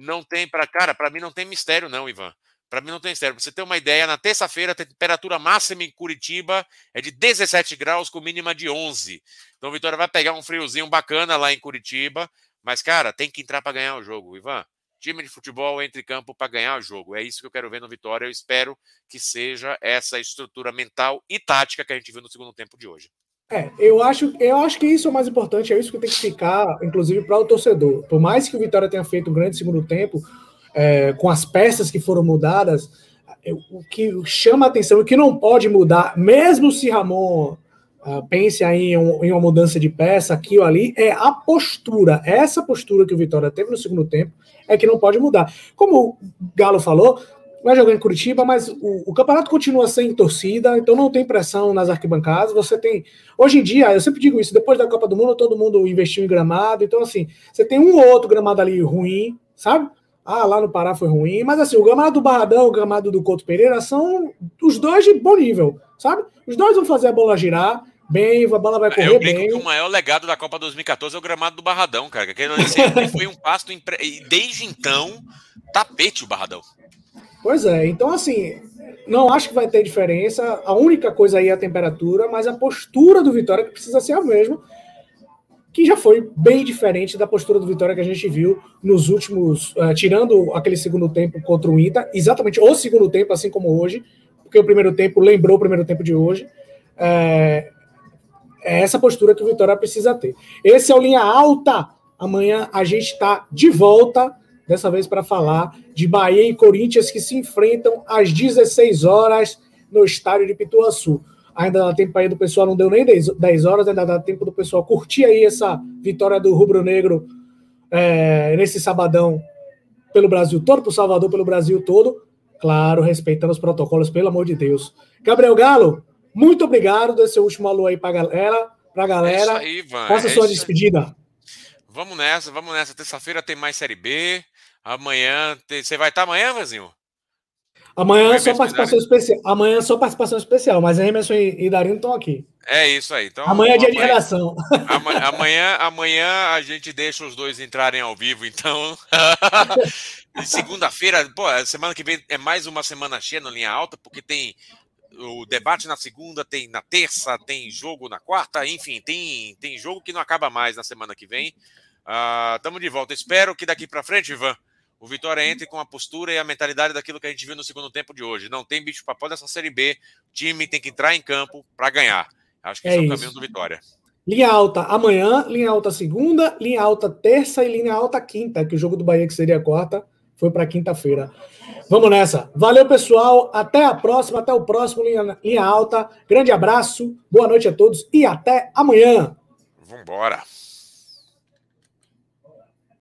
não tem para cara, para mim não tem mistério não, Ivan. Para mim não tem mistério. Pra você ter uma ideia, na terça-feira a temperatura máxima em Curitiba é de 17 graus com mínima de 11. Então Vitória vai pegar um friozinho bacana lá em Curitiba, mas cara, tem que entrar para ganhar o jogo, Ivan. Time de futebol entre campo para ganhar o jogo. É isso que eu quero ver no Vitória. Eu espero que seja essa estrutura mental e tática que a gente viu no segundo tempo de hoje. É, eu acho, eu acho que isso é o mais importante, é isso que tem que ficar, inclusive, para o torcedor. Por mais que o Vitória tenha feito um grande segundo tempo, é, com as peças que foram mudadas, é, o que chama a atenção, o que não pode mudar, mesmo se Ramon uh, pense em, um, em, uma mudança de peça aqui ou ali, é a postura. Essa postura que o Vitória teve no segundo tempo é que não pode mudar. Como o Galo falou, vai jogar em Curitiba, mas o, o, campeonato continua sem torcida, então não tem pressão nas arquibancadas. Você tem. Hoje em dia, eu sempre digo isso, depois da Copa do Mundo, todo mundo investiu em gramado. Então, assim, você tem um ou outro gramado ali ruim, sabe? Ah, lá no Pará foi ruim, mas assim, o gramado do Barradão, o gramado do Couto Pereira são os dois de bom nível, sabe? Os dois vão fazer a bola girar bem, a bola vai correr eu bem. Que o maior legado da Copa 2014 é o gramado do Barradão, cara. Que foi um pasto impre... e desde então tapete o Barradão. Pois é, então assim, não acho que vai ter diferença. A única coisa aí é a temperatura, mas a postura do Vitória que precisa ser a mesma, que já foi bem diferente da postura do Vitória que a gente viu nos últimos, uh, tirando aquele segundo tempo contra o Inter, exatamente o segundo tempo, assim como hoje, porque o primeiro tempo lembrou o primeiro tempo de hoje. É, é essa postura que o Vitória precisa ter. Esse é o Linha Alta. Amanhã a gente está de volta dessa vez para falar de Bahia e Corinthians que se enfrentam às 16 horas no estádio de Pituaçu. Ainda dá tempo aí do pessoal, não deu nem 10 horas, ainda dá tempo do pessoal curtir aí essa vitória do Rubro Negro é, nesse sabadão pelo Brasil todo, para o Salvador, pelo Brasil todo. Claro, respeitando os protocolos, pelo amor de Deus. Gabriel Galo, muito obrigado. Dê seu último alô aí para a galera. Pra galera. É aí, Faça é sua despedida. Vamos nessa, vamos nessa. Terça-feira tem mais Série B. Amanhã. Você vai estar amanhã, Vazinho? Amanhã é só participação especial. Amanhã é só participação especial, mas Emerson e, e Darinho estão aqui. É isso aí. Então, amanhã é dia amanhã, de redação. Amanhã, amanhã a gente deixa os dois entrarem ao vivo, então. Segunda-feira, pô, semana que vem é mais uma semana cheia na linha alta, porque tem o debate na segunda, tem na terça, tem jogo na quarta, enfim, tem, tem jogo que não acaba mais na semana que vem. Estamos uh, de volta. Espero que daqui para frente, Ivan, o Vitória entre com a postura e a mentalidade daquilo que a gente viu no segundo tempo de hoje. Não tem bicho papel dessa Série B. O time tem que entrar em campo para ganhar. Acho que é esse é o caminho do Vitória. Linha alta amanhã, linha alta segunda, linha alta terça e linha alta quinta, que o jogo do Bahia, que seria quarta, foi para quinta-feira. Vamos nessa. Valeu, pessoal. Até a próxima, até o próximo linha, linha alta. Grande abraço, boa noite a todos e até amanhã. Vambora.